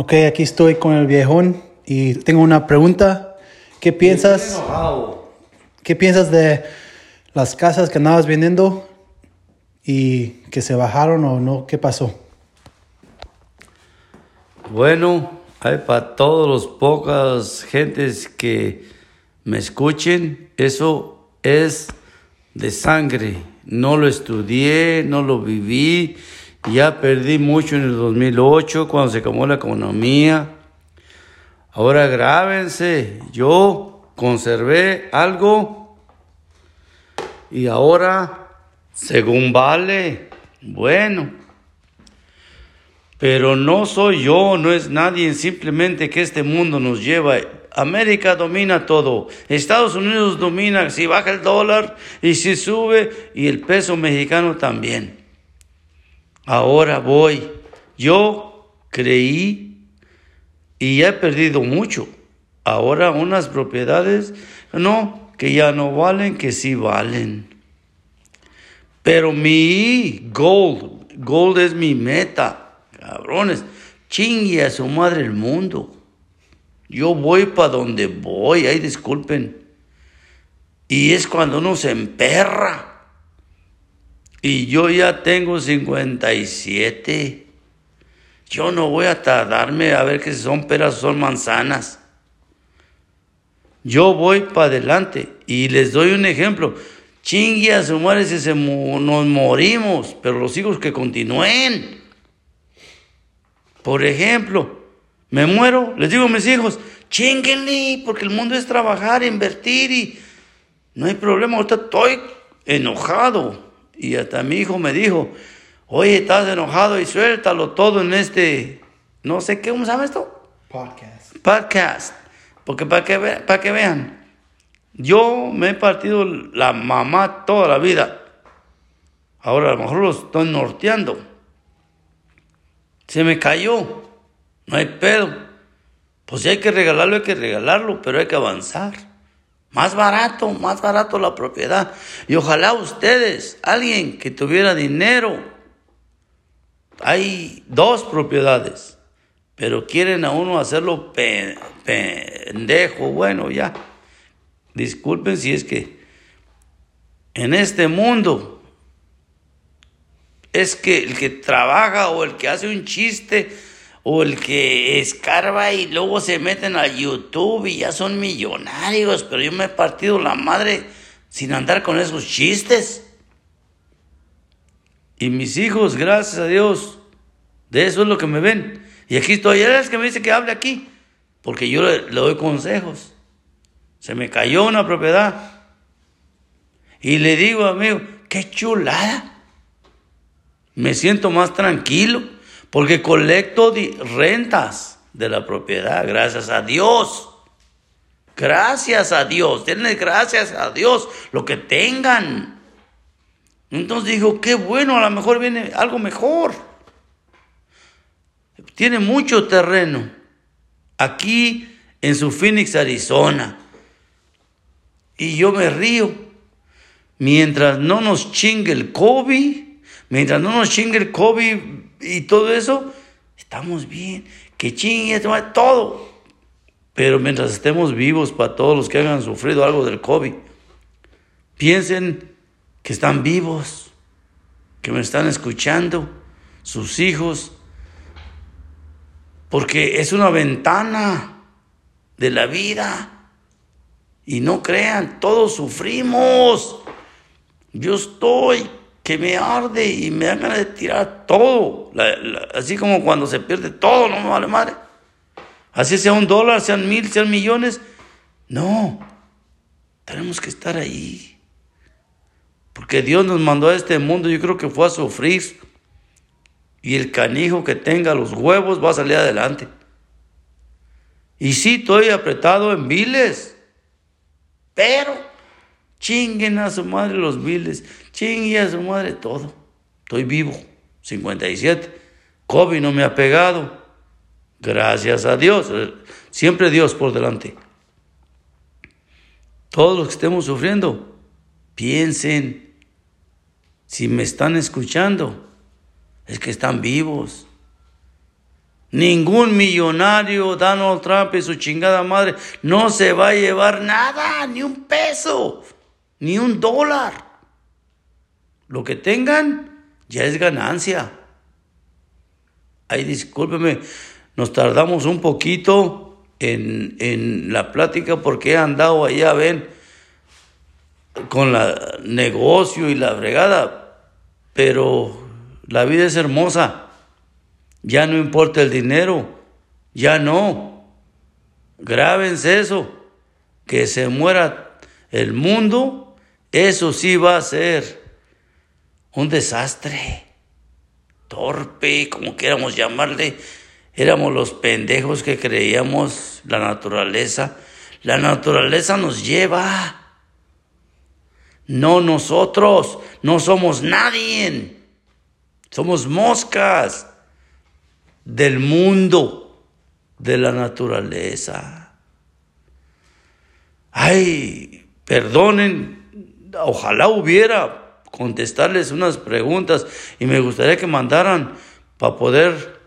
Ok, aquí estoy con el viejón y tengo una pregunta. ¿Qué piensas? ¿Qué piensas de las casas que andabas vendiendo y que se bajaron o no? ¿Qué pasó? Bueno, hay para todos los pocas gentes que me escuchen, eso es de sangre. No lo estudié, no lo viví, ya perdí mucho en el 2008 cuando se acabó la economía. Ahora grábense, yo conservé algo y ahora, según vale, bueno. Pero no soy yo, no es nadie, simplemente que este mundo nos lleva. América domina todo. Estados Unidos domina si baja el dólar y si sube y el peso mexicano también. Ahora voy. Yo creí y he perdido mucho. Ahora unas propiedades, no, que ya no valen, que sí valen. Pero mi gold, gold es mi meta cabrones, chingue a su madre el mundo. Yo voy para donde voy, ay, disculpen. Y es cuando uno se emperra. Y yo ya tengo 57. Yo no voy a tardarme a ver que son peras o son manzanas. Yo voy para adelante y les doy un ejemplo. Chingue a su madre si se nos morimos, pero los hijos que continúen. Por ejemplo, me muero, les digo a mis hijos, chinguenle, porque el mundo es trabajar, invertir y no hay problema. Ahorita estoy enojado. Y hasta mi hijo me dijo, oye, estás enojado y suéltalo todo en este, no sé qué, ¿cómo se llama esto? Podcast. Podcast. Porque para que, para que vean, yo me he partido la mamá toda la vida. Ahora a lo mejor lo estoy norteando. Se me cayó. No hay pedo. Pues si hay que regalarlo, hay que regalarlo, pero hay que avanzar. Más barato, más barato la propiedad. Y ojalá ustedes, alguien que tuviera dinero, hay dos propiedades, pero quieren a uno hacerlo pendejo. Bueno, ya. Disculpen si es que en este mundo es que el que trabaja o el que hace un chiste o el que escarba y luego se meten a YouTube y ya son millonarios, pero yo me he partido la madre sin andar con esos chistes. Y mis hijos, gracias a Dios, de eso es lo que me ven. Y aquí estoy, él es que me dice que hable aquí, porque yo le, le doy consejos. Se me cayó una propiedad. Y le digo, amigo, qué chulada me siento más tranquilo porque colecto rentas de la propiedad, gracias a Dios. Gracias a Dios, denle gracias a Dios lo que tengan. Entonces digo, qué bueno, a lo mejor viene algo mejor. Tiene mucho terreno aquí en su Phoenix, Arizona. Y yo me río. Mientras no nos chingue el COVID, Mientras no nos chingue el COVID y todo eso, estamos bien. Que chingue todo. Pero mientras estemos vivos, para todos los que hayan sufrido algo del COVID, piensen que están vivos, que me están escuchando, sus hijos, porque es una ventana de la vida. Y no crean, todos sufrimos. Yo estoy que me arde y me dan ganas de tirar todo. así como cuando se pierde todo, no me vale madre. Así sea un dólar, sean mil, sean millones. No, tenemos que estar ahí. Porque Dios nos mandó a este mundo, yo creo que fue a sufrir. Y el canijo que tenga los huevos va a salir adelante. Y sí, estoy apretado en viles. Pero chinguen a su madre los viles. Chingue a su madre todo. Estoy vivo. 57. COVID no me ha pegado. Gracias a Dios. Siempre Dios por delante. Todos los que estemos sufriendo, piensen, si me están escuchando, es que están vivos. Ningún millonario, Donald Trump y su chingada madre, no se va a llevar nada, ni un peso, ni un dólar. Lo que tengan ya es ganancia. Ay, discúlpeme, nos tardamos un poquito en, en la plática porque he andado allá, ven, con la negocio y la fregada, pero la vida es hermosa. Ya no importa el dinero, ya no. Grábense eso, que se muera el mundo, eso sí va a ser un desastre, torpe, como quieramos llamarle. Éramos los pendejos que creíamos la naturaleza. La naturaleza nos lleva. No nosotros, no somos nadie. Somos moscas del mundo, de la naturaleza. Ay, perdonen, ojalá hubiera contestarles unas preguntas y me gustaría que mandaran para poder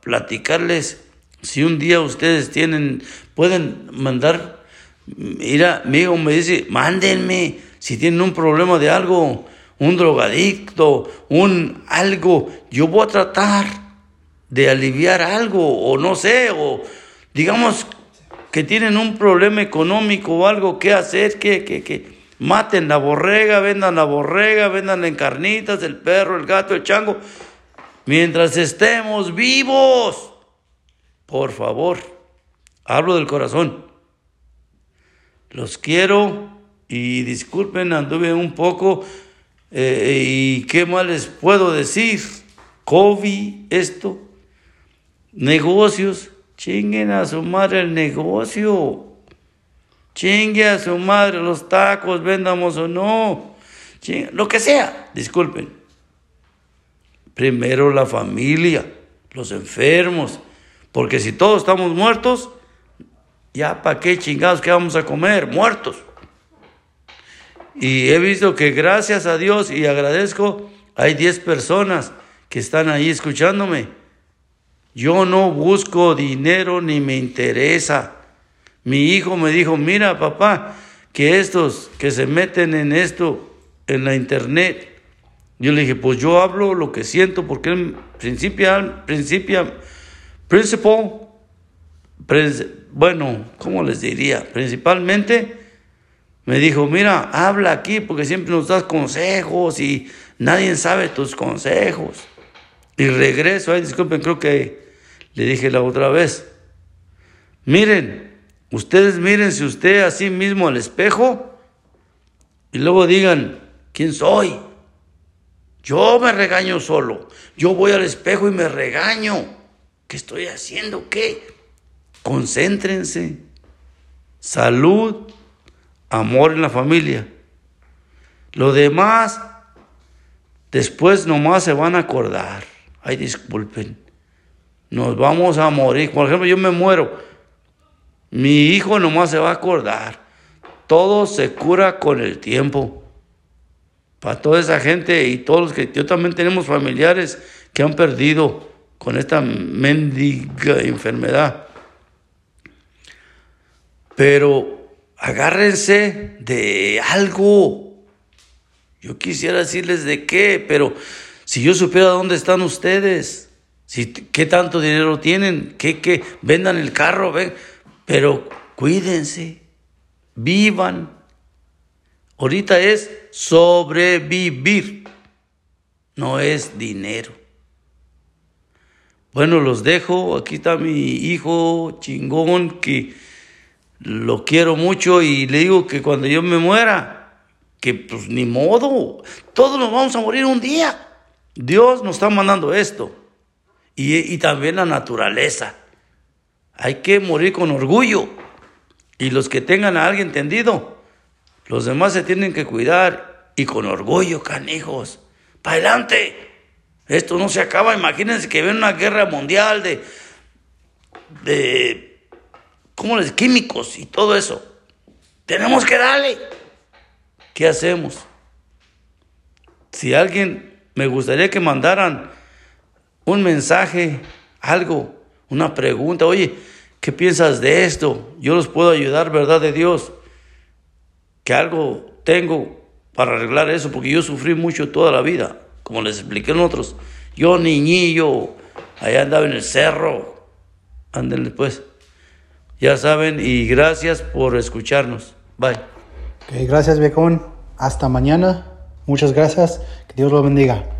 platicarles si un día ustedes tienen, pueden mandar, mira, mi hijo me dice, mándenme si tienen un problema de algo, un drogadicto, un algo, yo voy a tratar de aliviar algo, o no sé, o digamos que tienen un problema económico o algo que hacer, que, que, maten la borrega, vendan la borrega, vendan en carnitas, el perro, el gato, el chango, mientras estemos vivos. Por favor, hablo del corazón. Los quiero y disculpen, anduve un poco eh, y qué más les puedo decir. COVID, esto, Negocios, chinguen a su madre el negocio. Chingue a su madre los tacos, vendamos o no. lo que sea, disculpen. Primero la familia, los enfermos. Porque si todos estamos muertos, ya para qué chingados que vamos a comer, muertos. Y he visto que gracias a Dios y agradezco, hay 10 personas que están ahí escuchándome yo no busco dinero ni me interesa. Mi hijo me dijo, mira papá, que estos que se meten en esto, en la internet, yo le dije, pues yo hablo lo que siento porque él principal, principal, principal, bueno, ¿cómo les diría? Principalmente me dijo, mira, habla aquí porque siempre nos das consejos y nadie sabe tus consejos. Y regreso, ay, disculpen, creo que le dije la otra vez, miren, ustedes mírense usted a sí mismo al espejo y luego digan, ¿quién soy? Yo me regaño solo. Yo voy al espejo y me regaño. ¿Qué estoy haciendo? ¿Qué? Concéntrense. Salud, amor en la familia. Lo demás, después nomás se van a acordar. Ay, disculpen nos vamos a morir. Por ejemplo, yo me muero. Mi hijo nomás se va a acordar. Todo se cura con el tiempo. Para toda esa gente y todos los que yo también tenemos familiares que han perdido con esta mendiga enfermedad. Pero agárrense de algo. Yo quisiera decirles de qué, pero si yo supiera dónde están ustedes, si, ¿Qué tanto dinero tienen? ¿Qué, qué? Vendan el carro, ven. Pero cuídense, vivan. Ahorita es sobrevivir, no es dinero. Bueno, los dejo. Aquí está mi hijo chingón que lo quiero mucho y le digo que cuando yo me muera, que pues ni modo, todos nos vamos a morir un día. Dios nos está mandando esto y, también la naturaleza. Hay que morir con orgullo. Y los que tengan a alguien tendido, los demás se tienen que cuidar y con orgullo, canijos. ¡Para adelante! Esto no se acaba. Imagínense que ven una guerra mundial de. de. ¿cómo les? químicos y todo eso. Tenemos que darle. ¿Qué hacemos? Si alguien me gustaría que mandaran un mensaje, algo, una pregunta, oye, ¿qué piensas de esto? Yo los puedo ayudar, ¿verdad de Dios? Que algo tengo para arreglar eso, porque yo sufrí mucho toda la vida, como les expliqué en otros. Yo niñillo, allá andaba en el cerro. Ándenle pues. Ya saben, y gracias por escucharnos. Bye. gracias, viejón. Hasta mañana. Muchas gracias. Que Dios lo bendiga.